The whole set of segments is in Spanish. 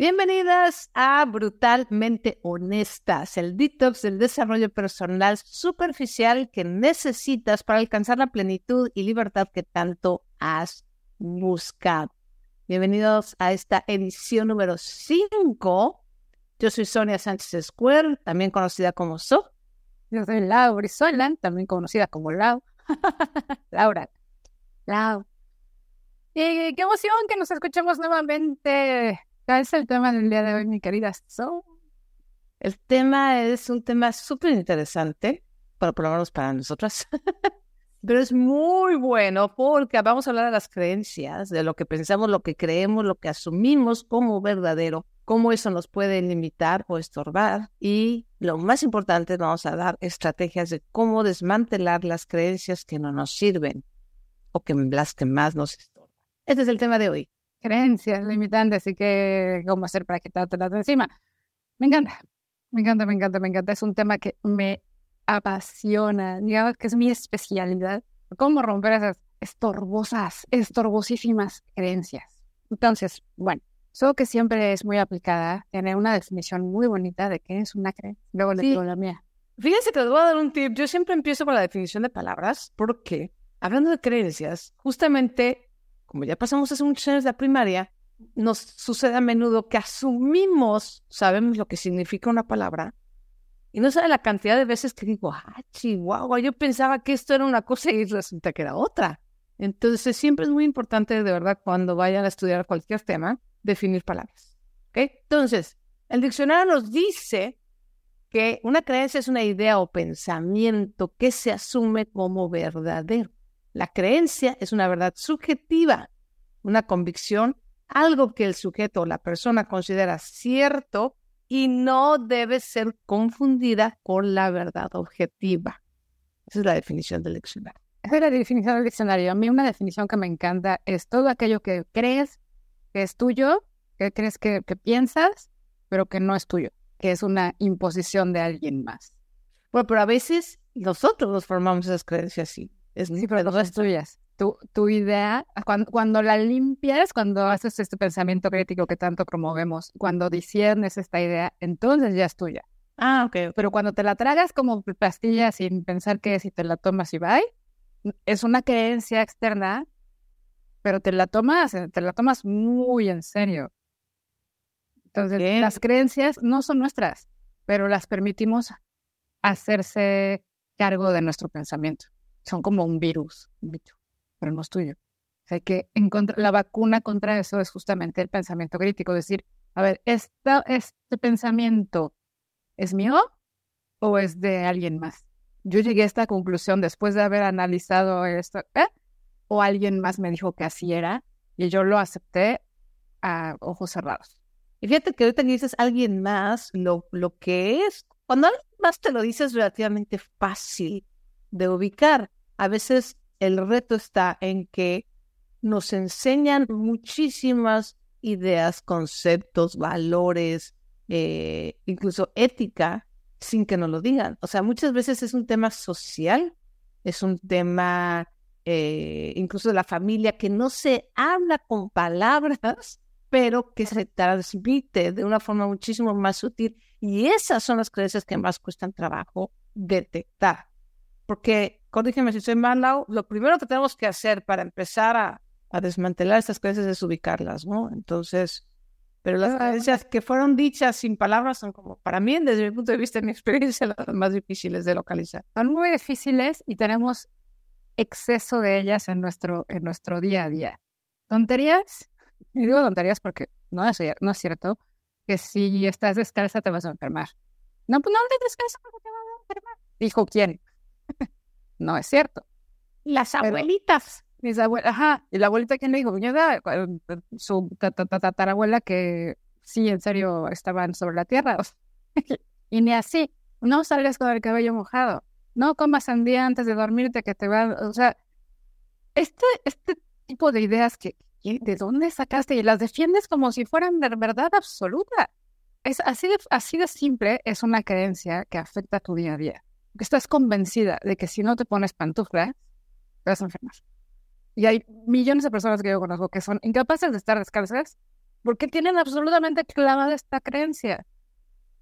Bienvenidas a Brutalmente Honestas, el detox del desarrollo personal superficial que necesitas para alcanzar la plenitud y libertad que tanto has buscado. Bienvenidos a esta edición número 5. Yo soy Sonia Sánchez Square, también conocida como So. Yo soy Lau Brizola, también conocida como Lau. Laura. Lau. Y qué emoción que nos escuchemos nuevamente es el tema del día de hoy, mi querida So? El tema es un tema súper interesante, para por lo menos para nosotras, pero es muy bueno porque vamos a hablar de las creencias, de lo que pensamos, lo que creemos, lo que asumimos como verdadero, cómo eso nos puede limitar o estorbar y lo más importante, vamos a dar estrategias de cómo desmantelar las creencias que no nos sirven o que las que más nos estorban. Este es el tema de hoy creencias limitantes y que cómo hacer para quitártelas de encima. Me encanta, me encanta, me encanta, me encanta. Es un tema que me apasiona, digamos que es mi especialidad. Cómo romper esas estorbosas, estorbosísimas creencias. Entonces, bueno, solo que siempre es muy aplicada, tiene una definición muy bonita de qué es una creencia. Luego le digo la mía. Fíjense que les voy a dar un tip. Yo siempre empiezo con la definición de palabras porque, hablando de creencias, justamente como ya pasamos hace muchos años de la primaria, nos sucede a menudo que asumimos, sabemos lo que significa una palabra, y no sabe la cantidad de veces que digo, ah, chihuahua, yo pensaba que esto era una cosa y resulta que era otra. Entonces, siempre es muy importante, de verdad, cuando vayan a estudiar cualquier tema, definir palabras. Entonces, el diccionario nos dice que una creencia es una idea o pensamiento que se asume como verdadero. La creencia es una verdad subjetiva, una convicción, algo que el sujeto o la persona considera cierto y no debe ser confundida con la verdad objetiva. Esa es la definición del diccionario. Esa es la definición del diccionario. A mí una definición que me encanta es todo aquello que crees que es tuyo, que crees que, que piensas, pero que no es tuyo, que es una imposición de alguien más. Bueno, pero a veces nosotros nos formamos esas creencias así. Es, sí, pero no es tuyas. Tu, tu idea, cuando, cuando, la limpias, cuando haces este pensamiento crítico que tanto promovemos, cuando disiernes esta idea, entonces ya es tuya. Ah, ok. Pero cuando te la tragas como pastilla sin pensar que si te la tomas y va, es una creencia externa, pero te la tomas, te la tomas muy en serio. Entonces, las creencias no son nuestras, pero las permitimos hacerse cargo de nuestro pensamiento son como un virus, pero no es tuyo. O sea, que la vacuna contra eso es justamente el pensamiento crítico, decir, a ver, ¿esta, ¿este pensamiento es mío o es de alguien más? Yo llegué a esta conclusión después de haber analizado esto, ¿eh? o alguien más me dijo que así era y yo lo acepté a ojos cerrados. Y fíjate que ahorita dices alguien más, lo, lo que es, cuando alguien más te lo dices relativamente fácil de ubicar. A veces el reto está en que nos enseñan muchísimas ideas, conceptos, valores, eh, incluso ética, sin que nos lo digan. O sea, muchas veces es un tema social, es un tema eh, incluso de la familia que no se habla con palabras, pero que se transmite de una forma muchísimo más sutil. Y esas son las creencias que más cuestan trabajo detectar. Porque, corrígeme si soy malo, lo primero que tenemos que hacer para empezar a, desmantelar estas creencias es ubicarlas, ¿no? Entonces, pero las creencias que fueron dichas sin palabras son como, para mí, desde mi punto de vista, en mi experiencia, las más difíciles de localizar. Son muy difíciles y tenemos exceso de ellas en nuestro, en nuestro día a día. Tonterías, y digo tonterías porque no es, no es cierto que si estás descalza te vas a enfermar. No, pues no te descalza porque te vas a enfermar. Dijo quién. no es cierto. Las abuelitas. mis abuelas, ajá. Y la abuelita que le dijo, su tatarabuela que sí, en serio, estaban sobre la tierra. y ni así. No salgas con el cabello mojado. No comas sandía antes de dormirte que te va... O sea, este, este tipo de ideas que, ¿de dónde sacaste? Y las defiendes como si fueran de verdad absoluta. Es así de, así de simple, es una creencia que afecta a tu día a día estás convencida de que si no te pones pantuflas, te vas a enfermar. Y hay millones de personas que yo conozco que son incapaces de estar descalzas porque tienen absolutamente clavada esta creencia.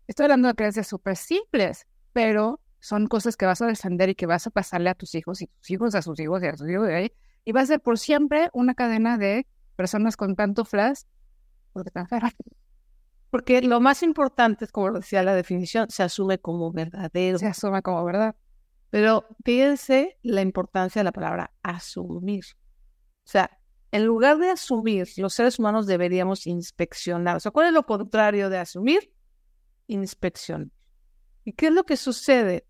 Estoy hablando de creencias súper simples, pero son cosas que vas a defender y que vas a pasarle a tus hijos y tus hijos a sus hijos y a sus hijos ahí. Y va a ser por siempre una cadena de personas con pantuflas porque están Porque lo más importante es, como decía la definición, se asume como verdadero. Se asume como verdad. Pero fíjense la importancia de la palabra asumir. O sea, en lugar de asumir, los seres humanos deberíamos inspeccionar. O sea, ¿cuál es lo contrario de asumir? Inspección. ¿Y qué es lo que sucede?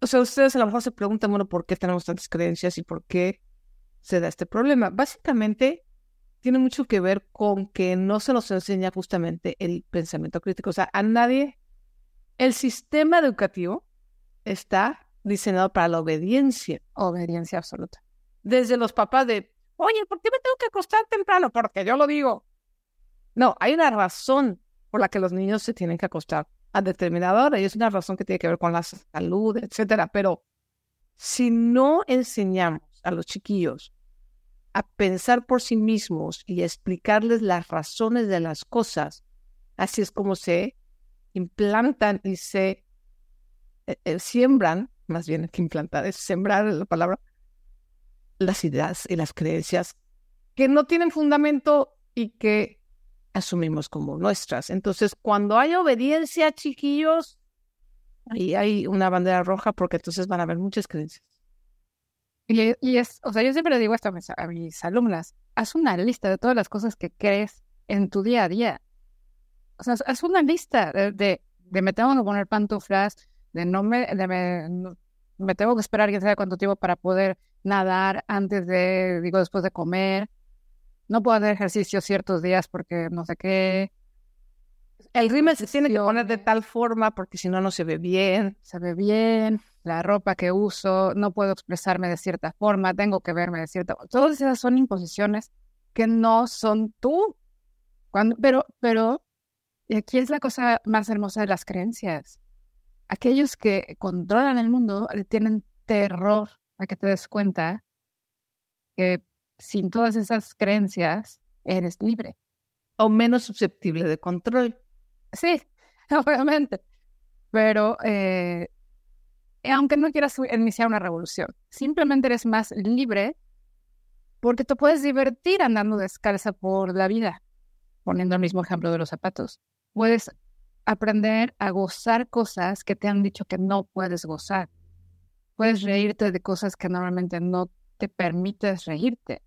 O sea, ustedes a lo mejor se preguntan, bueno, ¿por qué tenemos tantas creencias y por qué se da este problema? Básicamente, tiene mucho que ver con que no se nos enseña justamente el pensamiento crítico. O sea, a nadie, el sistema educativo está diseñado para la obediencia. Obediencia absoluta. Desde los papás de, oye, ¿por qué me tengo que acostar temprano? Porque yo lo digo. No, hay una razón por la que los niños se tienen que acostar a determinada hora y es una razón que tiene que ver con la salud, etcétera. Pero si no enseñamos a los chiquillos a pensar por sí mismos y explicarles las razones de las cosas, así es como se implantan y se eh, eh, siembran, más bien que implantar, es sembrar la palabra, las ideas y las creencias que no tienen fundamento y que asumimos como nuestras. Entonces, cuando hay obediencia, chiquillos, ahí hay una bandera roja porque entonces van a haber muchas creencias. Y, es, o sea, yo siempre digo esto a mis, alumnas, haz una lista de todas las cosas que crees en tu día a día. O sea, haz una lista de, de, me tengo que poner pantuflas, de no me, de me, me tengo que esperar quién sabe cuánto tiempo para poder nadar antes de, digo, después de comer. No puedo hacer ejercicio ciertos días porque no sé qué. El rímel se tiene que poner de tal forma porque si no, no se ve bien. Se ve bien, la ropa que uso, no puedo expresarme de cierta forma, tengo que verme de cierta forma. Todas esas son imposiciones que no son tú. Cuando, pero, pero, y aquí es la cosa más hermosa de las creencias. Aquellos que controlan el mundo le tienen terror a que te des cuenta que sin todas esas creencias eres libre. O menos susceptible de control. Sí, obviamente. Pero eh, aunque no quieras iniciar una revolución, simplemente eres más libre porque te puedes divertir andando descalza por la vida, poniendo el mismo ejemplo de los zapatos. Puedes aprender a gozar cosas que te han dicho que no puedes gozar. Puedes reírte de cosas que normalmente no te permites reírte.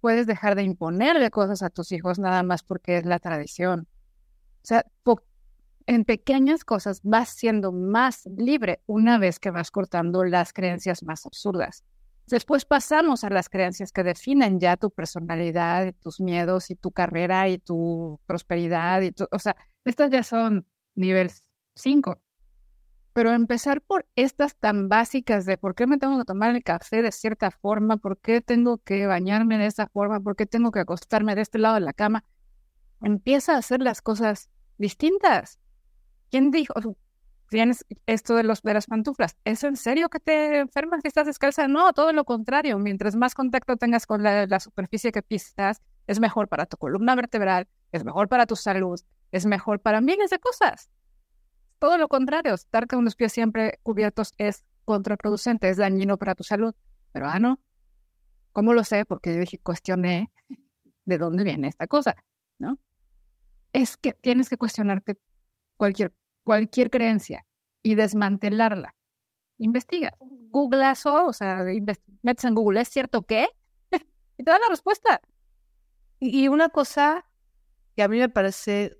Puedes dejar de imponerle cosas a tus hijos nada más porque es la tradición. O sea, en pequeñas cosas vas siendo más libre una vez que vas cortando las creencias más absurdas. Después pasamos a las creencias que definen ya tu personalidad, tus miedos y tu carrera y tu prosperidad. Y o sea, estas ya son nivel 5. Pero empezar por estas tan básicas de por qué me tengo que tomar el café de cierta forma, por qué tengo que bañarme de esta forma, por qué tengo que acostarme de este lado de la cama, empieza a hacer las cosas distintas. ¿Quién dijo? Tienes esto de, los, de las pantuflas. ¿Es en serio que te enfermas si estás descalza? No, todo lo contrario. Mientras más contacto tengas con la, la superficie que pisas, es mejor para tu columna vertebral, es mejor para tu salud, es mejor para miles de cosas todo lo contrario, estar con los pies siempre cubiertos es contraproducente, es dañino para tu salud. Pero ah, no. ¿Cómo lo sé? Porque yo dije, cuestioné de dónde viene esta cosa, ¿no? Es que tienes que cuestionarte cualquier, cualquier creencia y desmantelarla. Investiga. Googleazo, o sea, metes en Google, ¿es cierto qué? y te da la respuesta. Y una cosa que a mí me parece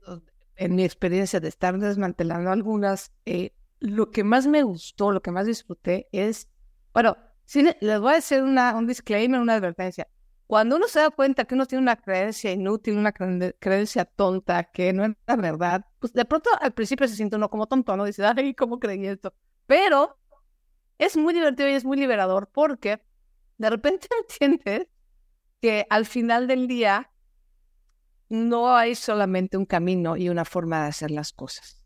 en mi experiencia de estar desmantelando algunas, eh, lo que más me gustó, lo que más disfruté es, bueno, sí, les voy a hacer una, un disclaimer, una advertencia. Cuando uno se da cuenta que uno tiene una creencia inútil, una creencia tonta, que no es la verdad, pues de pronto al principio se siente uno como tonto, ¿no? Dice, ay, ¿cómo creí esto? Pero es muy divertido y es muy liberador porque de repente entiendes que al final del día no hay solamente un camino y una forma de hacer las cosas.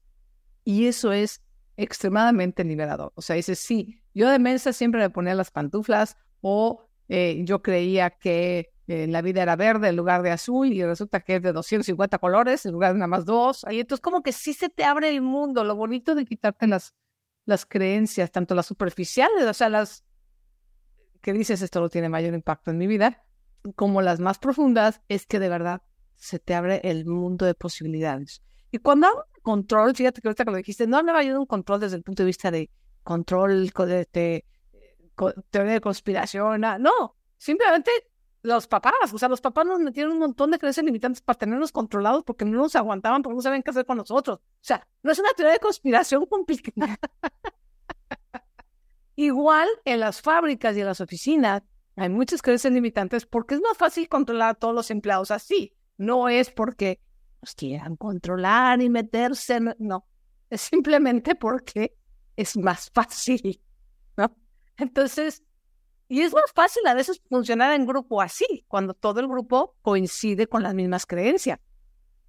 Y eso es extremadamente liberador. O sea, dices, sí, yo de mensa siempre me ponía las pantuflas o eh, yo creía que eh, la vida era verde en lugar de azul y resulta que es de 250 colores en lugar de nada más dos. Ahí entonces como que sí se te abre el mundo, lo bonito de quitarte las, las creencias, tanto las superficiales, o sea, las que dices esto no tiene mayor impacto en mi vida, como las más profundas, es que de verdad se te abre el mundo de posibilidades. Y cuando de control, fíjate que ahorita que lo dijiste, no me ayuda un control desde el punto de vista de control, de, de, teoría de conspiración, no, simplemente los papás, o sea, los papás nos metieron un montón de creencias limitantes para tenernos controlados porque no nos aguantaban, porque no sabían qué hacer con nosotros. O sea, no es una teoría de conspiración complicada. Igual en las fábricas y en las oficinas hay muchas creencias limitantes porque es más fácil controlar a todos los empleados así. No es porque nos quieran controlar y meterse, no. Es simplemente porque es más fácil. Entonces, y es más fácil a veces funcionar en grupo así, cuando todo el grupo coincide con las mismas creencias.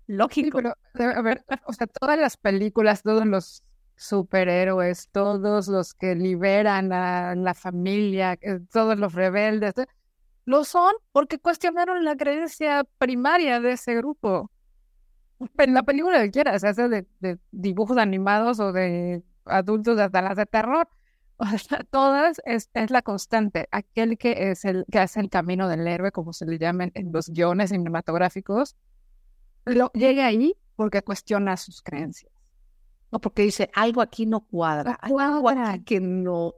Lógico. pero, a ver, o sea, todas las películas, todos los superhéroes, todos los que liberan a la familia, eh, todos los rebeldes, eh, lo son porque cuestionaron la creencia primaria de ese grupo. En la película que quieras, sea de, de dibujos animados o de adultos hasta las de terror todas es, es, la constante, aquel que es el que hace el camino del héroe, como se le llaman en los guiones cinematográficos, lo, llega ahí porque cuestiona sus creencias. No, porque dice, algo aquí no cuadra, algo aquí que no.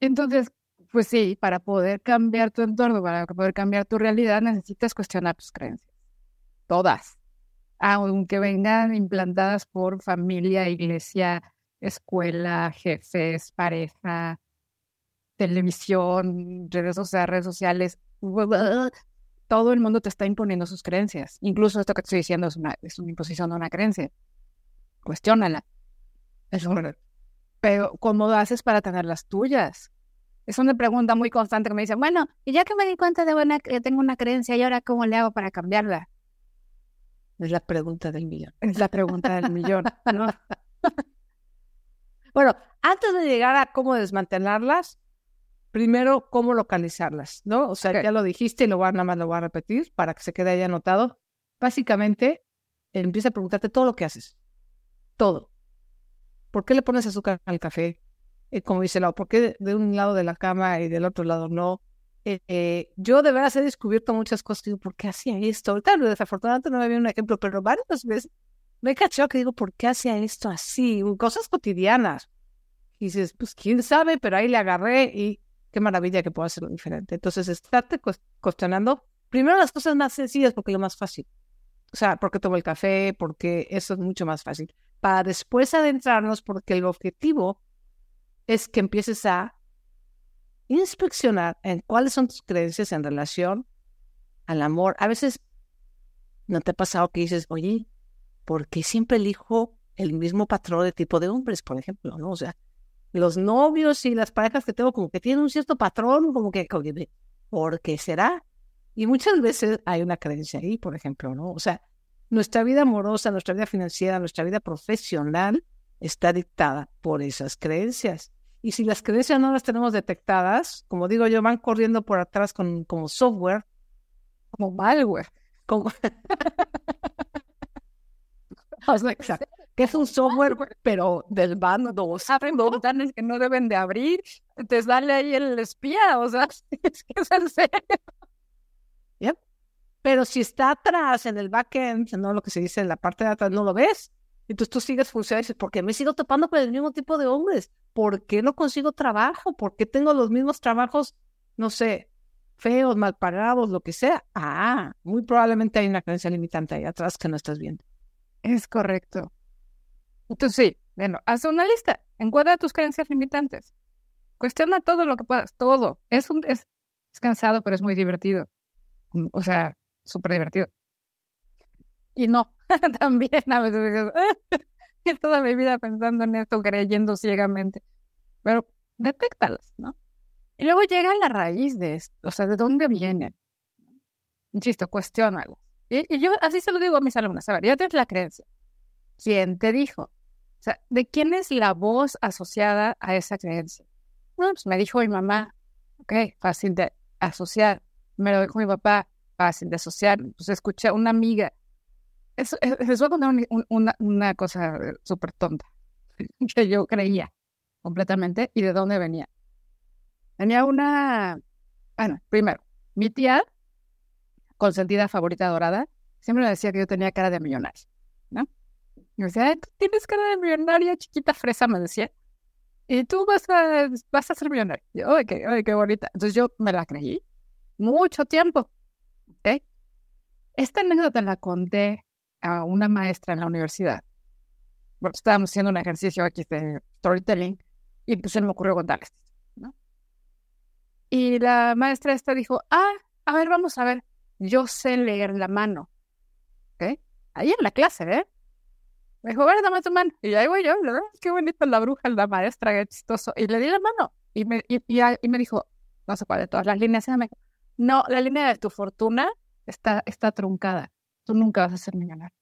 Entonces, pues sí, para poder cambiar tu entorno, para poder cambiar tu realidad, necesitas cuestionar tus creencias. Todas. Aunque vengan implantadas por familia, iglesia, escuela, jefes, pareja, televisión, redes sociales, redes sociales, todo el mundo te está imponiendo sus creencias. Incluso esto que te estoy diciendo es una, es una imposición de una creencia. Cuestiónala. Eso. Pero, ¿cómo haces para tener las tuyas? Es una pregunta muy constante que me dicen, bueno, y ya que me di cuenta de una, que tengo una creencia, ¿y ahora cómo le hago para cambiarla? Es la pregunta del millón. Es la pregunta del millón. ¿no? Bueno, antes de llegar a cómo desmantelarlas, primero cómo localizarlas, ¿no? O sea, ya lo dijiste y lo voy a, nada más lo voy a repetir para que se quede ahí anotado. Básicamente, empieza a preguntarte todo lo que haces. Todo. ¿Por qué le pones azúcar al café? Eh, como dice Lau, ¿por qué de un lado de la cama y del otro lado no? Eh, eh, yo de veras he descubierto muchas cosas. Digo, ¿por qué hacía esto? Ahorita desafortunadamente no me había un ejemplo, pero varias veces me cachado que digo, ¿por qué hacía esto así? Cosas cotidianas. Y dices, pues quién sabe, pero ahí le agarré y qué maravilla que puedo hacerlo diferente. Entonces, estarte cuestionando primero las cosas más sencillas porque es lo más fácil. O sea, porque tomo el café, porque eso es mucho más fácil. Para después adentrarnos, porque el objetivo es que empieces a inspeccionar en cuáles son tus creencias en relación al amor. A veces no te ha pasado que dices, oye, porque siempre elijo el mismo patrón de tipo de hombres, por ejemplo, ¿no? O sea, los novios y las parejas que tengo como que tienen un cierto patrón, como que, ¿por qué será? Y muchas veces hay una creencia ahí, por ejemplo, ¿no? O sea, nuestra vida amorosa, nuestra vida financiera, nuestra vida profesional está dictada por esas creencias. Y si las creencias no las tenemos detectadas, como digo yo, van corriendo por atrás con, como software, como malware, como... Exacto. Que es un software, pero del bando, abren ventanas que no deben de abrir, te sale ahí el espía, o sea, es que es en serio. Yep. Pero si está atrás en el backend, no lo que se dice en la parte de atrás, no lo ves. Entonces tú sigues funcionando y dices, ¿por qué me sigo topando con el mismo tipo de hombres? ¿Por qué no consigo trabajo? ¿Por qué tengo los mismos trabajos, no sé, feos, mal pagados, lo que sea? Ah, muy probablemente hay una creencia limitante ahí atrás que no estás viendo. Es correcto. Entonces, sí, bueno, haz una lista, encuadra tus creencias limitantes. Cuestiona todo lo que puedas, todo. Es, un, es, cansado, pero es muy divertido. Mm, o sea, súper divertido. Y no, también a veces digo, toda mi vida pensando en esto, creyendo ciegamente. Pero detéctalas, ¿no? Y luego llega la raíz de esto, o sea, ¿de dónde viene? Insisto, cuestiónalo. Y, yo así se lo digo a mis alumnos. A ver, ya tienes la creencia. ¿Quién te dijo? O sea, ¿de quién es la voz asociada a esa creencia? Bueno, pues me dijo mi mamá. Ok, fácil de asociar. me lo dijo mi papá, fácil de asociar. Pues escuché a una amiga. Eso, eh, les voy a contar una, una cosa súper tonta que yo creía completamente y de dónde venía. Tenía una, bueno, primero, mi tía, consentida favorita dorada, siempre me decía que yo tenía cara de millonaria, ¿no? Y decía, tú tienes cara de millonaria, chiquita fresa, me decía. Y tú vas a, vas a ser millonaria. yo, ay, qué, ay, qué bonita. Entonces yo me la creí mucho tiempo. ¿okay? Esta anécdota la conté a una maestra en la universidad. Bueno, estábamos haciendo un ejercicio aquí de storytelling y pues se me ocurrió contarles. ¿no? Y la maestra esta dijo, ah, a ver, vamos a ver, yo sé leer la mano. ¿Ok? Ahí en la clase, ¿eh? Me dijo, ver, dame tu mano. Y ahí voy yo, ¿verdad? Qué bonita la bruja, la maestra, qué chistoso. Y le di la mano. Y me, y, me dijo, no sé cuál de todas las líneas. No, la línea de tu fortuna está, está truncada. Tú nunca vas a ser millonario.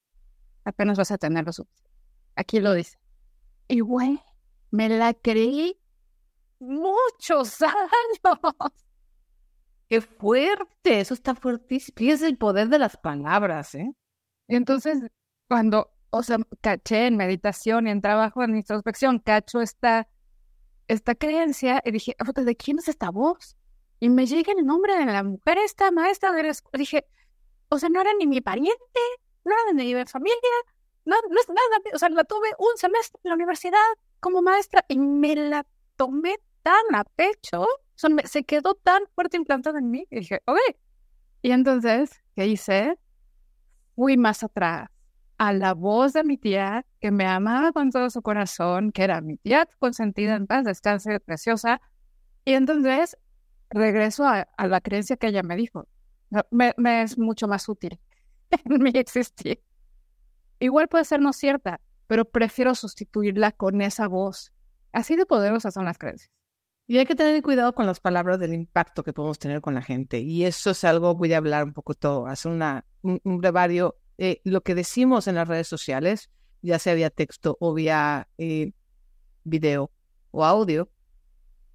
Apenas vas a tener lo suficiente. Aquí lo dice. Y güey, me la creí muchos años. Qué fuerte, eso está fuertísimo. Fíjese el poder de las palabras, ¿eh? Entonces, cuando, o sea, caché en meditación y en trabajo en introspección, cacho esta, esta creencia y dije, ¿de quién es esta voz? Y me llega el nombre de la mujer, esta maestra de la escuela. Dije, o sea, no era ni mi pariente, no era de mi familia, no, no es nada. O sea, la tuve un semestre en la universidad como maestra y me la tomé tan a pecho, o sea, se quedó tan fuerte implantada en mí y dije, ok. Y entonces, ¿qué hice? Fui más atrás a la voz de mi tía, que me amaba con todo su corazón, que era mi tía consentida en paz, descanse, preciosa. Y entonces regreso a, la creencia que ella me dijo. Me, es mucho más útil en mi existir. Igual puede ser no cierta, pero prefiero sustituirla con esa voz. Así de poderosas son las creencias. Y hay que tener cuidado con las palabras del impacto que podemos tener con la gente. Y eso es algo, voy a hablar un poco todo, hacer una, un, brevario. Eh, lo que decimos en las redes sociales, ya sea vía texto o vía eh, video o audio,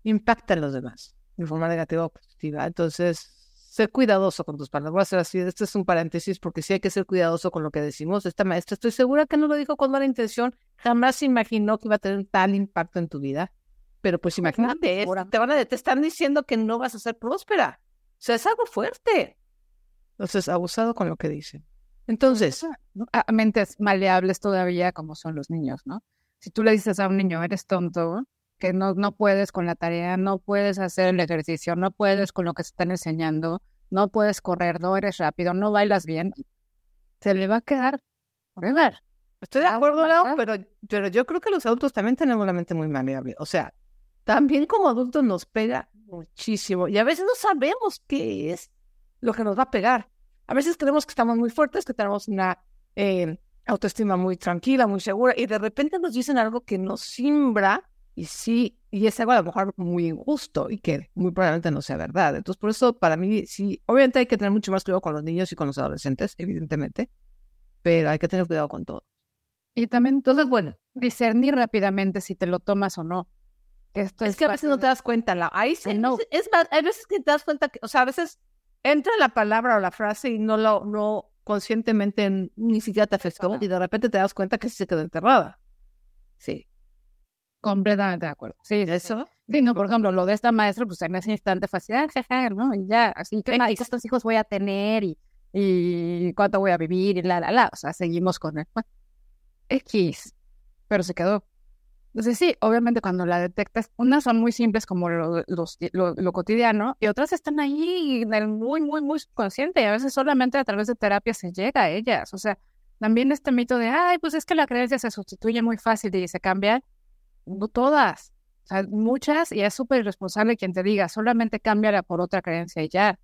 impacta en los demás de forma negativa o positiva. Entonces, ser cuidadoso con tus palabras. Voy a hacer así, este es un paréntesis porque sí hay que ser cuidadoso con lo que decimos. Esta maestra, estoy segura que no lo dijo con mala intención, jamás imaginó que iba a tener tal impacto en tu vida. Pero pues imagínate, te van a te están diciendo que no vas a ser próspera. O sea, es algo fuerte. Entonces, abusado con lo que dicen. Entonces, a mentes maleables todavía como son los niños, ¿no? Si tú le dices a un niño, eres tonto, que no, no puedes con la tarea, no puedes hacer el ejercicio, no puedes con lo que se están enseñando, no puedes correr, no eres rápido, no bailas bien, se le va a quedar. Estoy de acuerdo, pero, pero yo creo que los adultos también tenemos la mente muy maleable. O sea, también como adultos nos pega muchísimo y a veces no sabemos qué es lo que nos va a pegar. A veces creemos que estamos muy fuertes, que tenemos una eh, autoestima muy tranquila, muy segura y de repente nos dicen algo que nos simbra y sí, y es algo a lo mejor muy injusto y que muy probablemente no sea verdad. Entonces, por eso, para mí, sí, obviamente hay que tener mucho más cuidado con los niños y con los adolescentes, evidentemente, pero hay que tener cuidado con todo. Y también, entonces, bueno, discernir rápidamente si te lo tomas o no. Esto es, que a veces no te das cuenta. La, ahí sí, no. Es más, hay veces que te das cuenta que, o sea, a veces entra la palabra o la frase y no lo, no conscientemente ni siquiera te afectó y de repente te das cuenta que sí se quedó enterrada. Sí. Completamente de acuerdo. Sí, eso. Sí, no, por ejemplo, lo de esta maestra, pues en ese instante fue así, ah, ¿no? Y ya, así que, ¿y cuántos hijos voy a tener? Y, y cuánto voy a vivir, y la, la, la. O sea, seguimos con el X, pero se quedó. Entonces, sí, obviamente cuando la detectas, unas son muy simples como lo, lo, cotidiano y otras están ahí en el muy, muy, muy subconsciente y a veces solamente a través de terapia se llega a ellas. O sea, también este mito de, ay, pues es que la creencia se sustituye muy fácil y se cambia no todas, o sea, muchas, y es súper irresponsable quien te diga, solamente cámbiala por otra creencia y ya.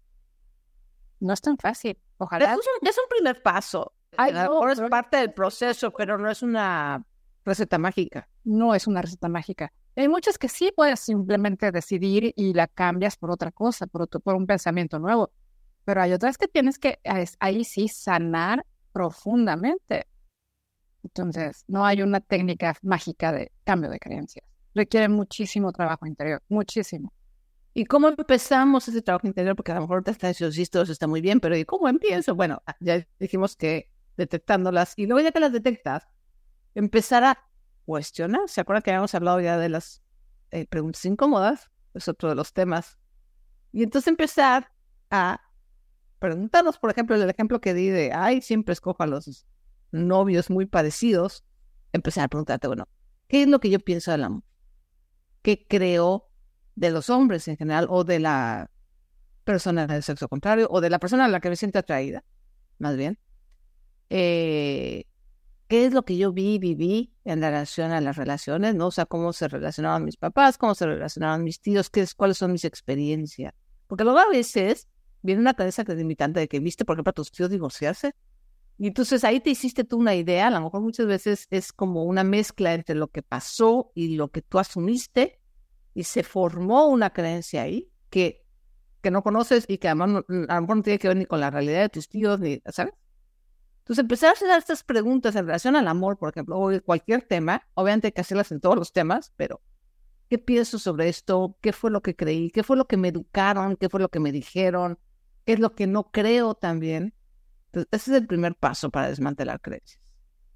No es tan fácil. Ojalá. Es un, es un primer paso. Ay, es parte del proceso, pero no es una receta mágica. No es una receta mágica. Hay muchas que sí puedes simplemente decidir y la cambias por otra cosa, por, un pensamiento nuevo. Pero hay otras que tienes que ahí sí sanar profundamente. Entonces, no hay una técnica mágica de cambio de creencias. Requiere muchísimo trabajo interior, muchísimo. ¿Y cómo empezamos ese trabajo interior? Porque a lo mejor te está diciendo, sí, todo eso está muy bien, pero ¿y cómo empiezo? Bueno, ah, ya dijimos que detectándolas y luego ya que las detectas, empezar a cuestionar. ¿Se acuerdan que habíamos hablado ya de las eh, preguntas incómodas? Es otro de los temas. Y entonces empezar a preguntarnos, por ejemplo, el ejemplo que di de, ay, siempre escojo a los novios muy parecidos. Empezar a preguntarte, bueno, ¿qué es lo que yo pienso del amor? ¿Qué creo de los hombres en general o de la persona del sexo contrario o de la persona a la que me siento atraída, más bien. Eh, ¿Qué es lo que yo vi, viví en relación a las relaciones? ¿no? O sea, cómo se relacionaban mis papás, cómo se relacionaban mis tíos, qué es, cuáles son mis experiencias. Porque luego a veces viene una cabeza limitante de que viste, por ejemplo, a tus tíos divorciarse. Y entonces ahí te hiciste tú una idea, a lo mejor muchas veces es como una mezcla entre lo que pasó y lo que tú asumiste y se formó una creencia ahí que, que no conoces y que además a lo mejor no tiene que ver ni con la realidad de tus tíos, ni, ¿sabes? Entonces, empezar a hacer estas preguntas en relación al amor, por ejemplo, o cualquier tema, obviamente hay que hacerlas en todos los temas, pero ¿qué pienso sobre esto? ¿Qué fue lo que creí? ¿Qué fue lo que me educaron? ¿Qué fue lo que me dijeron? ¿Qué es lo que no creo también? Entonces, ese es el primer paso para desmantelar creencias.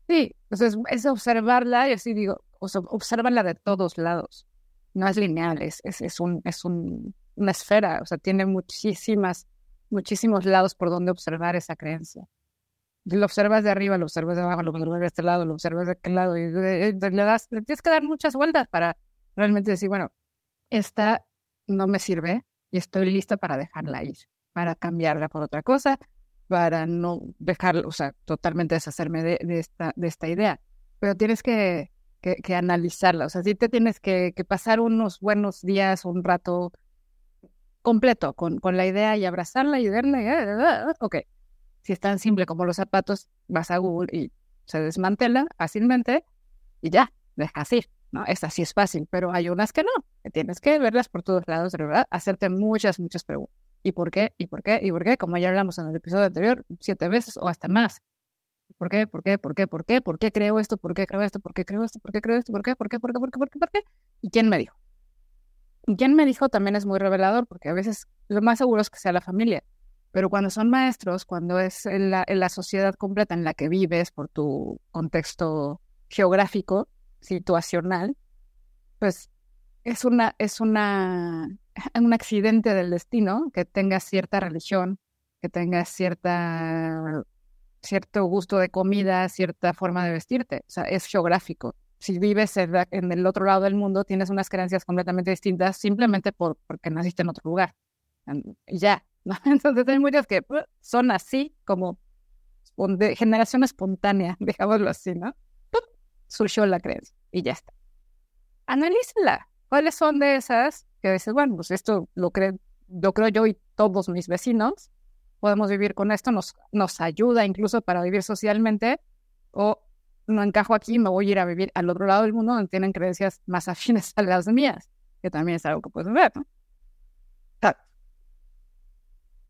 Sí, entonces es observarla y así digo, observarla de todos lados no es lineal, es, es, un, es un, una esfera, o sea, tiene muchísimas, muchísimos lados por donde observar esa creencia. Lo observas de arriba, lo observas de abajo, lo observas de este lado, lo observas de aquel lado, y le, das, le tienes que dar muchas vueltas para realmente decir, bueno, esta no me sirve y estoy lista para dejarla ir, para cambiarla por otra cosa, para no dejar, o sea, totalmente deshacerme de, esta, de esta idea. Pero tienes que, que, analizarla. O sea, sí te tienes que, pasar unos buenos días, un rato completo con, con la idea y abrazarla y verla. Ah, ok, si es tan simple como los zapatos, vas a Google y se desmantela fácilmente y ya, dejas ir. ¿no? Esta sí es fácil, pero hay unas que no, que tienes que verlas por todos lados, de verdad, hacerte muchas, muchas preguntas. ¿Y por qué? ¿Y por qué? ¿Y por qué? Como ya hablamos en el episodio anterior, siete veces o hasta más. ¿Por qué? ¿Por qué? ¿Por qué? ¿Por qué? ¿Por qué creo esto? ¿Por qué creo esto? ¿Por qué creo esto? ¿Por qué creo esto? ¿Por qué? ¿Por qué? ¿Por qué? ¿Por qué? ¿Por qué? ¿Por qué? ¿Y quién me dijo? Y quién me dijo también es muy revelador porque a veces lo más seguro es que sea la familia. Pero cuando son maestros, cuando es en la, en sociedad completa en la que vives por tu contexto geográfico, situacional, pues es una, es una, un accidente del destino que tengas cierta religión, que tengas cierta cierto gusto de comida, cierta forma de vestirte. O sea, es geográfico. Si vives en el otro lado del mundo, tienes unas creencias completamente distintas simplemente por, porque naciste en otro lugar. Y ya. Entonces hay muchas que uh, son así como de generación espontánea, digámoslo así, ¿no? Surgió la creencia y ya está. Analízala. ¿Cuáles son de esas que dices, bueno, pues esto lo, creo, lo creo yo y todos mis vecinos? podemos vivir con esto, nos, nos ayuda incluso para vivir socialmente, o no encajo aquí, me voy a ir a vivir al otro lado del mundo donde tienen creencias más afines a las mías, que también es algo que puedes ver, ¿no?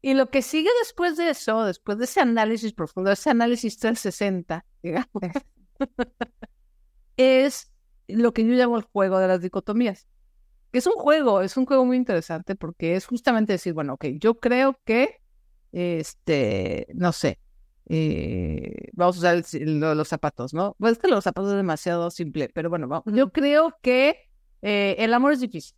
Y lo que sigue después de eso, después de ese análisis profundo, ese análisis 360, digamos, es lo que yo llamo el juego de las dicotomías. Que es un juego, es un juego muy interesante porque es justamente decir, bueno, ok, yo creo que este, no sé, eh, vamos a usar los zapatos, ¿no? Pues es que los zapatos es demasiado simple, pero bueno, yo creo que eh, el amor es difícil.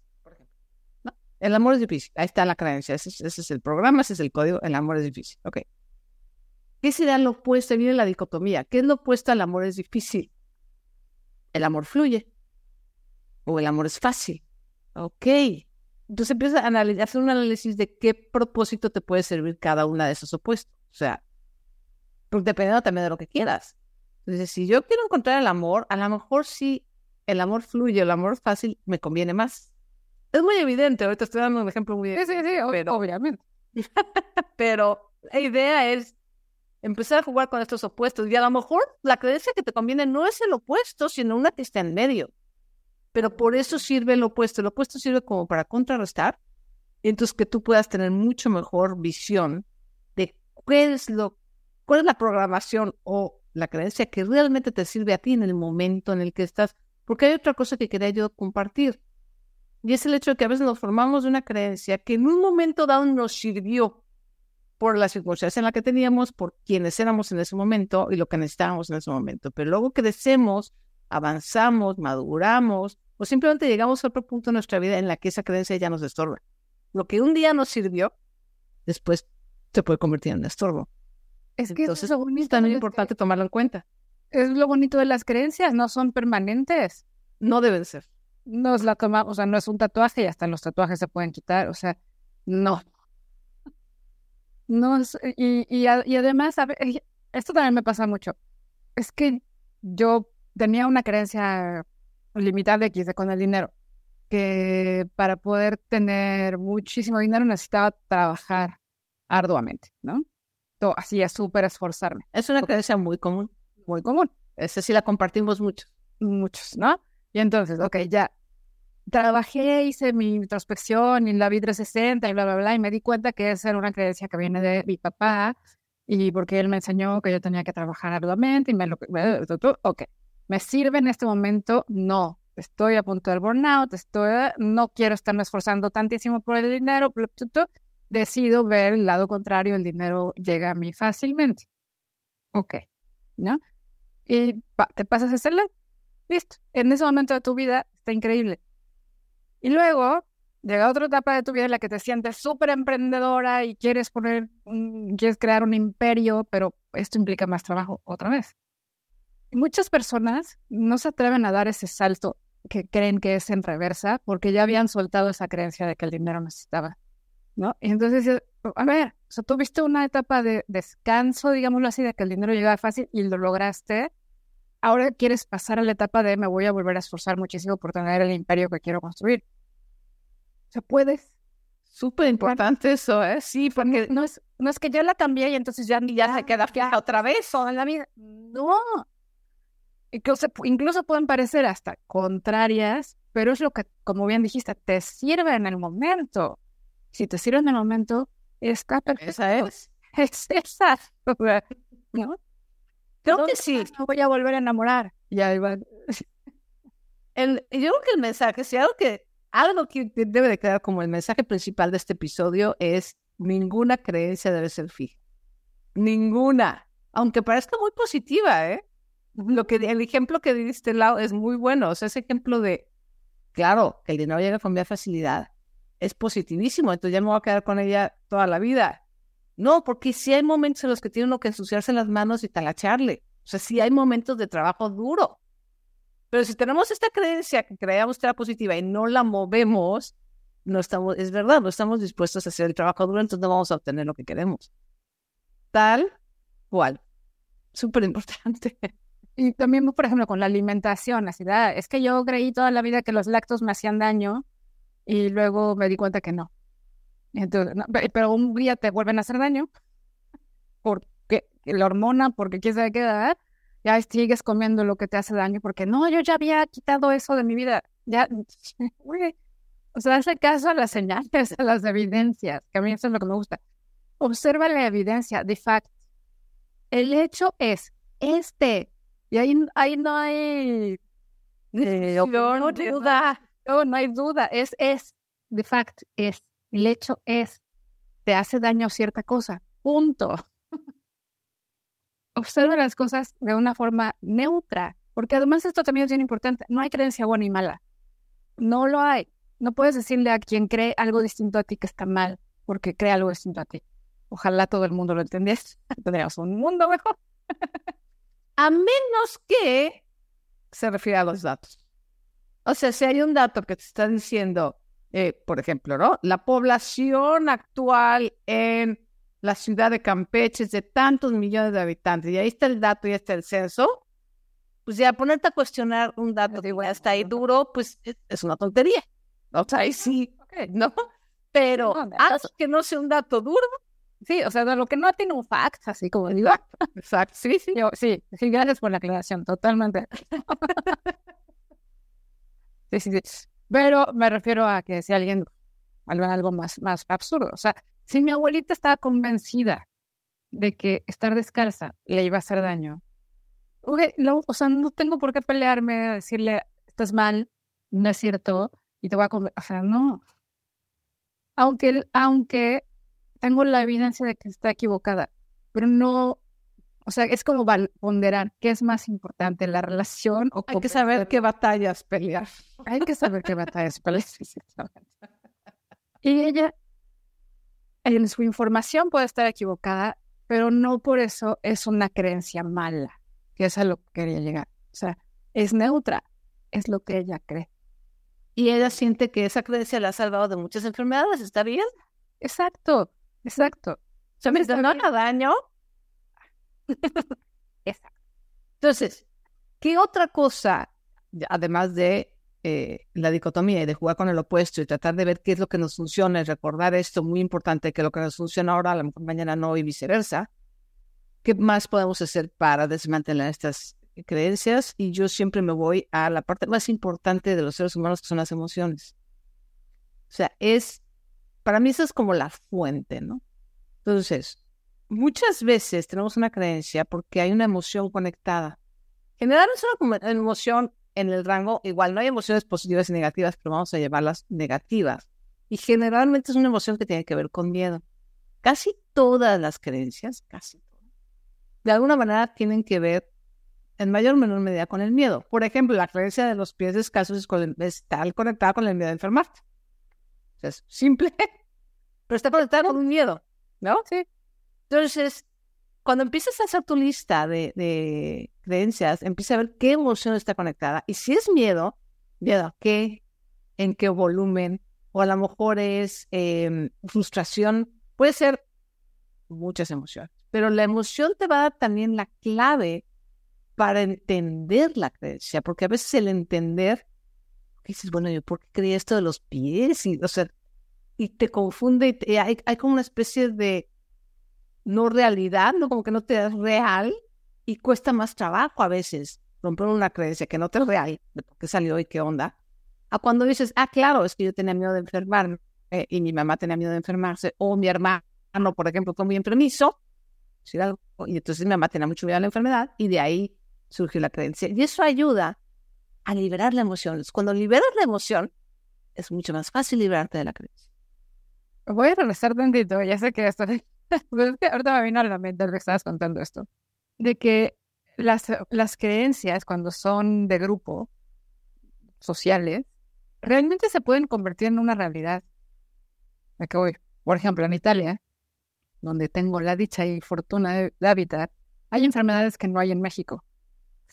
El amor es difícil, ahí está la creencia, ese, es el programa, ese es el código, el amor es difícil, ok. ¿Qué será lo opuesto? Viene la dicotomía. ¿Qué es lo opuesto al amor es difícil? El amor fluye. O el amor es fácil. Ok. Entonces empiezas a, hacer un análisis de qué propósito te puede servir cada una de esos opuestos. O sea, pues, dependiendo también de lo que quieras. Entonces, si yo quiero encontrar el amor, a lo mejor sí el amor fluye, el amor fácil me conviene más. Es muy evidente, ahorita estoy dando un ejemplo muy evidente. Sí, sí, sí, pero, obviamente. pero la idea es empezar a jugar con estos opuestos. Y a lo mejor la creencia que te conviene no es el opuesto, sino una que está en medio pero por eso sirve el opuesto. El opuesto sirve como para contrarrestar, entonces que tú puedas tener mucho mejor visión de cuál es, lo, cuál es la programación o la creencia que realmente te sirve a ti en el momento en el que estás. Porque hay otra cosa que quería yo compartir. Y es el hecho de que a veces nos formamos de una creencia que en un momento dado nos sirvió por la circunstancia en la que teníamos, por quienes éramos en ese momento y lo que necesitábamos en ese momento. Pero luego crecemos, avanzamos, maduramos o simplemente llegamos a otro punto en nuestra vida en la que esa creencia ya nos estorba. Lo que un día nos sirvió, después se puede convertir en estorbo. Es que Entonces, es lo bonito es tan de importante tomarlo en cuenta. Es lo bonito de las creencias, no son permanentes. No deben ser. No es la toma, o sea, no es un tatuaje y hasta los tatuajes se pueden quitar, o sea, no. No y, y, además, a esto también me pasa mucho. Es que yo tenía una creencia limitada X de con el dinero, que para poder tener muchísimo dinero necesitaba trabajar arduamente, ¿no? To- Así es súper esforzarme, Es una creencia muy común. muy común. Esa sí la compartimos mucho. muchos, ¿no? Y entonces, ok, ya trabajé, hice mi introspección y la vi 360 y bla, bla, bla, y me di cuenta que esa era una creencia que viene de mi papá y porque él me enseñó que yo tenía que trabajar arduamente y me lo... Ok, ¿me sirve en este momento? No. Estoy a punto del burnout, estoy, no quiero estarme esforzando tantísimo por el dinero, decido ver el lado contrario, el dinero llega a mí fácilmente. Ok, ¿no? Y te pasas ese lado. Listo. En ese momento de tu vida está increíble. Y luego llega otra etapa de tu vida en la que te sientes súper emprendedora y quieres poner, quieres crear un imperio, pero esto implica más trabajo otra vez. Muchas personas no se atreven a dar ese salto que creen que es en reversa porque ya habían soltado esa creencia de que el dinero necesitaba, ¿no? Y entonces, a ver, o sea, tuviste una etapa de descanso, digámoslo así, de que el dinero llegaba fácil y lo lograste ahora quieres pasar a la etapa de me voy a volver a esforzar muchísimo por tener el imperio que quiero construir. O sea, puedes. Súper importante eso, ¿eh? Sí, porque No es, no es que yo la cambié y entonces ya, ya se queda fija otra vez. toda la vida. No. Incluso, incluso pueden parecer hasta contrarias, pero es lo que, como bien dijiste, te sirve en el momento. Si te sirve en el momento, está perfecto. Esa es. Es esa. O ¿no? Creo ¿Dónde que sí. Me voy a volver a enamorar. Y ahí va. El, yo creo que el mensaje, si algo que, algo que debe de quedar como el mensaje principal de este episodio es ninguna creencia debe ser fija. Ninguna. Aunque parezca muy positiva, ¿eh? Lo que, el ejemplo que diste, Lau, es muy bueno. O sea, ese ejemplo de, claro, que el dinero llega con más facilidad, es positivísimo. Entonces ya me voy a quedar con ella toda la vida. No, porque sí hay momentos en los que tiene uno que ensuciarse las manos y talacharle. O sea, sí hay momentos de trabajo duro. Pero si tenemos esta creencia que creamos que era positiva y no la movemos, no estamos, es verdad, no estamos dispuestos a hacer el trabajo duro, entonces no vamos a obtener lo que queremos. Tal cual. Súper importante. Y también, por ejemplo, con la alimentación, así, "Ah, es que yo creí toda la vida que los lácteos me hacían daño y luego me di cuenta que no. Entonces, no, pe- pero un día te vuelven a hacer daño porque la hormona, porque quién sabe ya sigues comiendo lo que te hace daño porque no, yo ya había quitado eso de mi vida. Ya, güey, o sea, hace caso a las señales, a las evidencias, que a mí eso es lo que me gusta. Observa la evidencia, de fact. El hecho es este. Y ahí, ahí no hay eh, opinión, no duda. no, no hay duda. Es, es, de fact, es. El hecho es. Te hace daño cierta cosa. Punto. Observa las cosas de una forma neutra. Porque además esto también es bien importante. No hay creencia buena y mala. No lo hay. No puedes decirle a quien cree algo distinto a ti que está mal porque cree algo distinto a ti. Ojalá todo el mundo lo entendiese. Tendríamos un mundo mejor. A menos que se refiera a los datos. O sea, si hay un dato que te está diciendo, eh, por ejemplo, ¿no? La población actual en la ciudad de Campeche es de tantos millones de habitantes, y ahí está el dato y está el censo, pues ya ponerte a cuestionar un dato que ya está ahí duro, pues es, una tontería. O sea, ahí sí, ¿no? Pero No, algo acuerdo. que no sea un dato duro, Sí, o sea, de lo que no tiene un fact, así como digo. exacto, sí, sí. Yo, sí, sí, gracias por la aclaración, totalmente. sí, sí, sí. Pero me refiero a que si alguien, algo, más, más absurdo, o sea, si mi abuelita estaba convencida de que estar descalza le iba a hacer daño, ok, lo- o sea, no tengo por qué pelearme, decirle, estás mal, no es cierto, y te voy a comer. O sea, no. Aunque, aunque tengo la evidencia de que está equivocada, pero no, o sea, es como ponderar qué es más importante, la relación o Hay que saber qué batallas pelear. Hay que saber qué batallas pelear. y ella, en su información puede estar equivocada, pero no por eso es una creencia mala, que es a lo que quería llegar. O sea, es neutra, es lo que ella cree. Y ella siente que esa creencia la ha salvado de muchas enfermedades, ¿está bien? Exacto, exacto. O sea, me no haga daño. Entonces, ¿qué otra cosa, además de eh, la dicotomía y de jugar con el opuesto y tratar de ver qué es lo que nos funciona y recordar esto muy importante, que lo que nos funciona ahora, a lo mejor mañana no y viceversa, ¿qué más podemos hacer para desmantelar estas creencias y yo siempre me voy a la parte más importante de los seres humanos que son las emociones. O sea, es, para mí eso es como la fuente, ¿no? Entonces, muchas veces tenemos una creencia porque hay una emoción conectada. Generalmente es una emoción en el rango, igual no hay emociones positivas y negativas, pero vamos a llevarlas negativas. Y generalmente es una emoción que tiene que ver con miedo. Casi todas las creencias, casi todas, de alguna manera tienen que ver en mayor o menor medida con el miedo. Por ejemplo, la creencia de los pies descalzos es está conectada con el miedo de enfermarte. Es simple, pero está conectada con un miedo, ¿no? Sí. Entonces, cuando empiezas a hacer tu lista de, creencias, empieza a ver qué emoción está conectada. Y si es miedo, miedo a qué, en qué volumen, o a lo mejor es em, frustración, puede ser muchas emociones. Pero la emoción te va a dar también la clave para entender la creencia, porque a veces el entender, dices, bueno, yo por qué creí esto de los pies? Y, o sea, y te confunde, y hay, hay, como una especie de no realidad, ¿no? Como que no te es real y cuesta más trabajo a veces romper una creencia que no te es real, de por qué salió y qué onda, a cuando dices, ah, claro, es que yo tenía miedo de enfermarme eh, y mi mamá tenía miedo de enfermarse, o mi hermano, por ejemplo, fue muy enfermizo, y entonces mi mamá tenía mucho miedo a la enfermedad y de ahí surge la creencia. Y eso ayuda a liberar la emoción. Cuando liberas la emoción, es mucho más fácil liberarte de la creencia. Voy a regresar tantito, ya sé que esto... ahorita me vino a la mente que estabas contando esto, de que las, las creencias cuando son de grupo, sociales, realmente se pueden convertir en una realidad. Aquí voy. Por ejemplo, en Italia, donde tengo la dicha y fortuna de habitar, hay enfermedades que no hay en México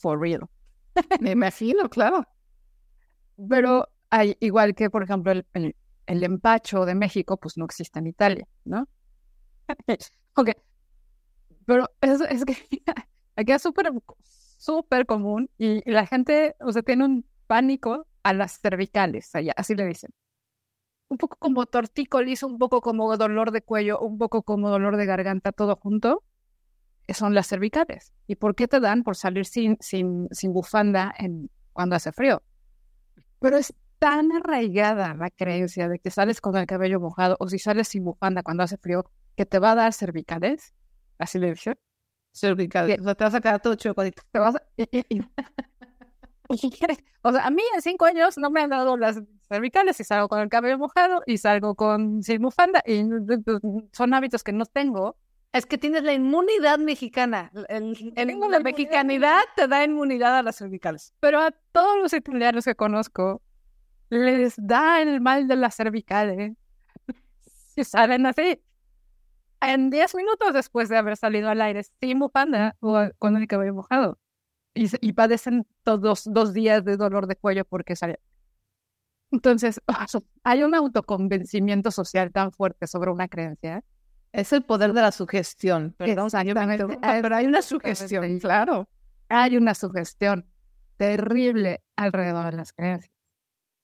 for real. Me imagino, claro. Pero hay, igual que, por ejemplo, el, el, empacho de México, pues no existe en Italia, ¿no? ok. Pero es, es que aquí es súper, súper común y, la gente, o sea, tiene un pánico a las cervicales, allá, así le dicen. Un poco como tortícolis, un poco como dolor de cuello, un poco como dolor de garganta, todo junto son las cervicales. ¿Y por qué te dan por salir sin, sin, sin bufanda en, cuando hace frío? Pero es tan arraigada la creencia de que sales con el cabello mojado o si sales sin bufanda cuando hace frío, que te va a dar cervicales. Así le dije. Cervicales. O sea, te vas a quedar todo chocolate. Te vas a... o sea, a mí en cinco años no me han dado las cervicales y salgo con el cabello mojado y salgo con sin bufanda y son hábitos que no tengo es que tienes la inmunidad mexicana. El, la mexicanidad te da inmunidad a las cervicales. Pero a todos los italianos que conozco les da el mal de las cervicales. Y salen así. En 10 minutos después de haber salido al aire sin bufanda o con el cabello mojado. Y, y padecen todos dos días de dolor de cuello porque salen. Entonces, hay un autoconvencimiento social tan fuerte sobre una creencia es el poder de la sugestión. Perdón, pero hay una sugestión, claro. Hay una sugestión terrible alrededor de las creencias.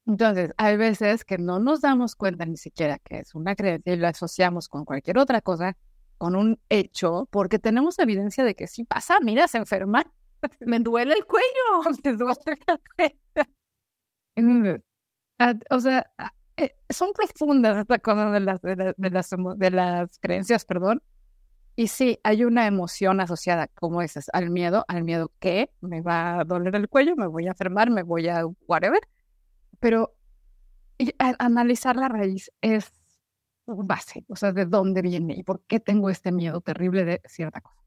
Entonces, hay veces que no nos damos cuenta ni siquiera que es una creencia y lo asociamos con cualquier otra cosa, con un hecho, porque tenemos evidencia de que sí pasa. Mira, se enferma. Me duele el cuello. Me duele el cuello. O sea, eh, son profundas esta cosa de las, de, las, de las creencias, perdón. Y sí, hay una emoción asociada, como dices, al miedo, al miedo que me va a doler el cuello, me voy a enfermar, me voy a whatever. Pero y analizar la raíz es base, o sea, de dónde viene y por qué tengo este miedo terrible de cierta cosa.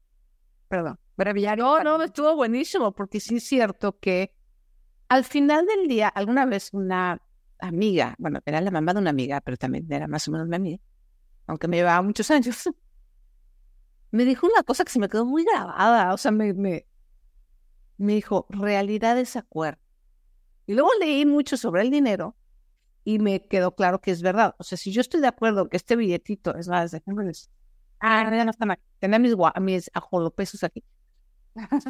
Perdón, breviario. No, no, estuvo buenísimo, porque sí es cierto que al final del día, alguna vez una amiga, bueno, era la mamá de una amiga, pero también era más o menos mi amiga, aunque me llevaba muchos años, me dijo una cosa que se me quedó muy grabada, o sea, me, me, me dijo, realidad es acuerdo. Y luego leí mucho sobre el dinero y me quedó claro que es verdad. O sea, si yo estoy de acuerdo que este billetito es más de ah, ya no están aquí, tenía mis, mis ajolopesos aquí.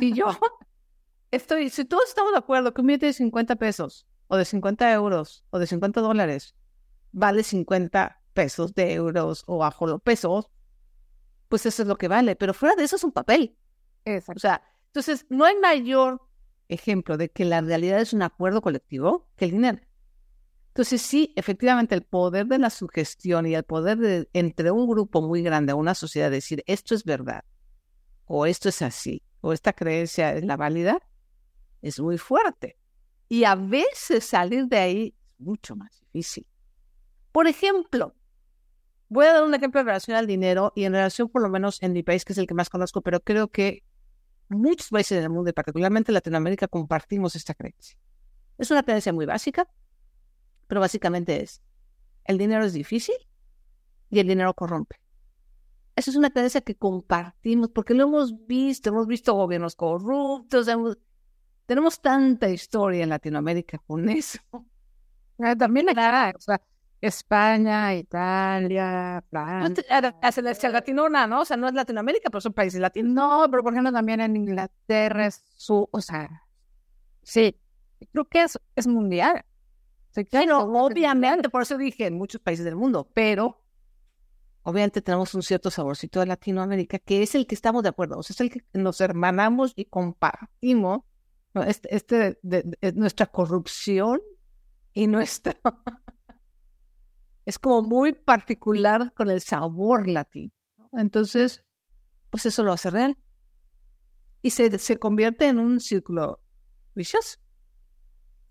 Y yo estoy, si todos estamos de acuerdo que un billete de 50 pesos o de 50 euros o de 50 dólares vale 50 pesos de euros o ajolopesos, pues eso es lo que vale. Pero fuera de eso es un papel. Exacto. O sea, entonces no hay mayor ejemplo de que la realidad es un acuerdo colectivo que el dinero. Entonces sí, efectivamente el poder de la sugestión y el poder de entre un grupo muy grande, una sociedad, decir esto es verdad, o esto es así, o esta creencia es la válida, es muy fuerte. Y a veces salir de ahí es mucho más difícil. Por ejemplo, voy a dar un ejemplo en relación al dinero y en relación por lo menos en mi país, que es el que más conozco, pero creo que muchos países del mundo y particularmente Latinoamérica compartimos esta creencia. Es una creencia muy básica, pero básicamente es, el dinero es difícil y el dinero corrompe. Esa es una creencia que compartimos porque lo hemos visto, hemos visto gobiernos corruptos, tenemos tanta historia en Latinoamérica con eso. Ah, también acá, o sea, España, Italia, Francia. Es latinona, ¿no? O sea, no es Latinoamérica, pero son países latinos. No, pero por ejemplo también en Inglaterra es su, o sea, sí, creo que es, es mundial. Claro, obviamente, por eso dije en muchos países del mundo, pero obviamente tenemos un cierto saborcito de Latinoamérica que es el que estamos de acuerdo, o sea, es el que nos hermanamos y compartimos este, este de, nuestra corrupción y nuestra es como muy particular con el sabor latino. Entonces, pues eso lo hace real. Y se, se convierte en un círculo vicioso,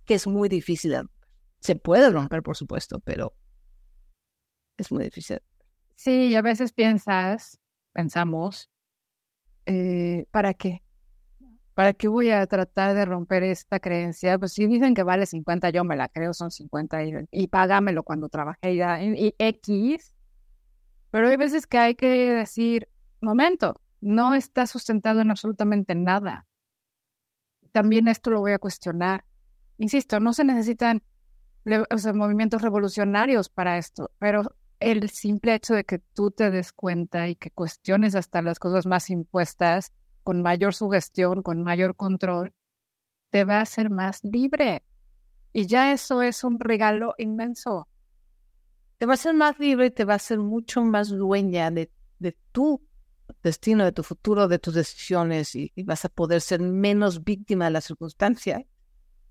que es muy difícil de se puede romper, por supuesto, pero es muy difícil. Sí, a veces piensas, pensamos, eh, ¿para qué? ¿Para qué voy a tratar de romper esta creencia? Pues si dicen que vale 50, yo me la creo, son 50 y, y págamelo cuando trabajé ya en X. Pero hay veces que hay que decir, momento, no está sustentado en absolutamente nada. También esto lo voy a cuestionar. Insisto, no se necesitan o sea, movimientos revolucionarios para esto, pero el simple hecho de que tú te des cuenta y que cuestiones hasta las cosas más impuestas con mayor sugestión, con mayor control, te va a hacer más libre. Y ya eso es un regalo inmenso. Te va a hacer más libre y te va a hacer mucho más dueña de, de tu destino, de tu futuro, de tus decisiones y, y vas a poder ser menos víctima de la circunstancia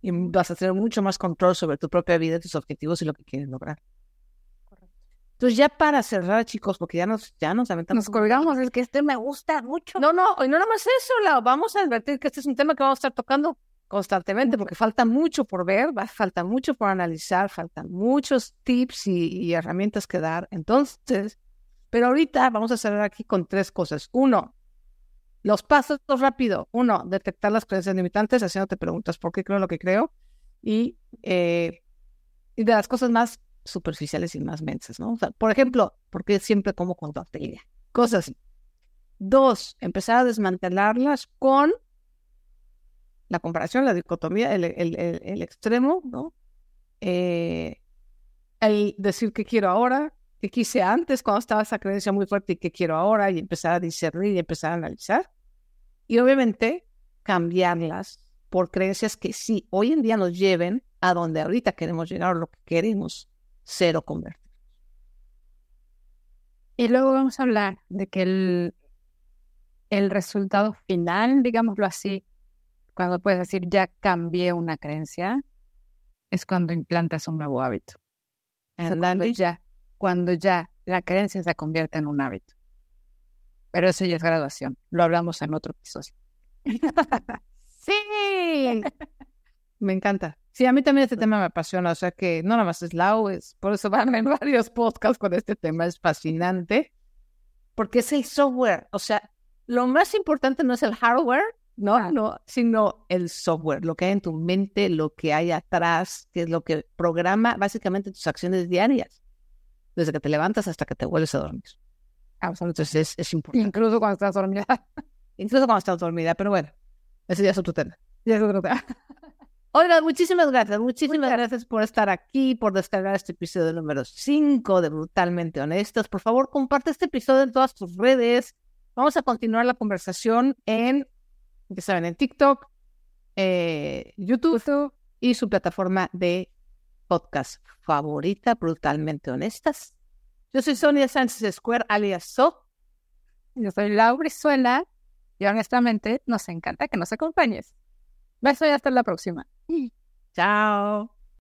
y vas a tener mucho más control sobre tu propia vida, tus objetivos y lo que quieres lograr. Entonces, ya para cerrar, chicos, porque ya nos, ya nos aventamos. Nos colgamos, es que este me gusta mucho. No, no, y no nada más eso, la, vamos a advertir que este es un tema que vamos a estar tocando constantemente, porque falta mucho por ver, falta mucho por analizar, faltan muchos tips y, y herramientas que dar. Entonces, pero ahorita vamos a cerrar aquí con tres cosas. Uno, los pasos rápido. Uno, detectar las creencias limitantes, haciéndote preguntas por qué creo lo que creo. Y, eh, y de las cosas más superficiales y más mensas, ¿no? O sea, por ejemplo, ¿por qué siempre como con tortilla? Cosas. Dos, empezar a desmantelarlas con la comparación, la dicotomía, el, extremo, ¿no? Eh, el decir qué quiero ahora, qué quise antes cuando estaba esa creencia muy fuerte y qué quiero ahora y empezar a discernir y empezar a analizar. Y obviamente cambiarlas por creencias que sí, hoy en día nos lleven a donde ahorita queremos llegar o lo que queremos ser o convertir. Y luego vamos a hablar de que el, el resultado final, digámoslo así, cuando puedes decir ya cambié una creencia, es cuando implantas un nuevo hábito. Cuando ya cuando ya la creencia se convierte en un hábito. Pero eso ya es graduación. Lo hablamos en otro episodio. sí. Me encanta. Sí, a mí también este tema me apasiona, o sea que no nada más es Lau, es por eso van en varios podcasts con este tema, es fascinante, porque es el software, o sea, lo más importante no es el hardware, no, no, sino el software, lo que hay en tu mente, lo que hay atrás, que es lo que programa básicamente tus acciones diarias, desde que te levantas hasta que te vuelves a dormir. Entonces es, es importante. Incluso cuando estás dormida. Incluso cuando estás dormida, pero bueno, ese ya es otro tema. Ya es otro tema. Oiga, muchísimas gracias, muchísimas gracias por estar aquí, por descargar este episodio número 5 de Brutalmente Honestos. Por favor, comparte este episodio en todas tus redes. Vamos a continuar la conversación en, ya saben, en TikTok, eh, YouTube y su plataforma de podcast favorita, Brutalmente Honestas. Yo soy Sonia Sánchez Square, alias So. Yo soy Laura Suela y honestamente nos encanta que nos acompañes. Beso y hasta la próxima. Chao.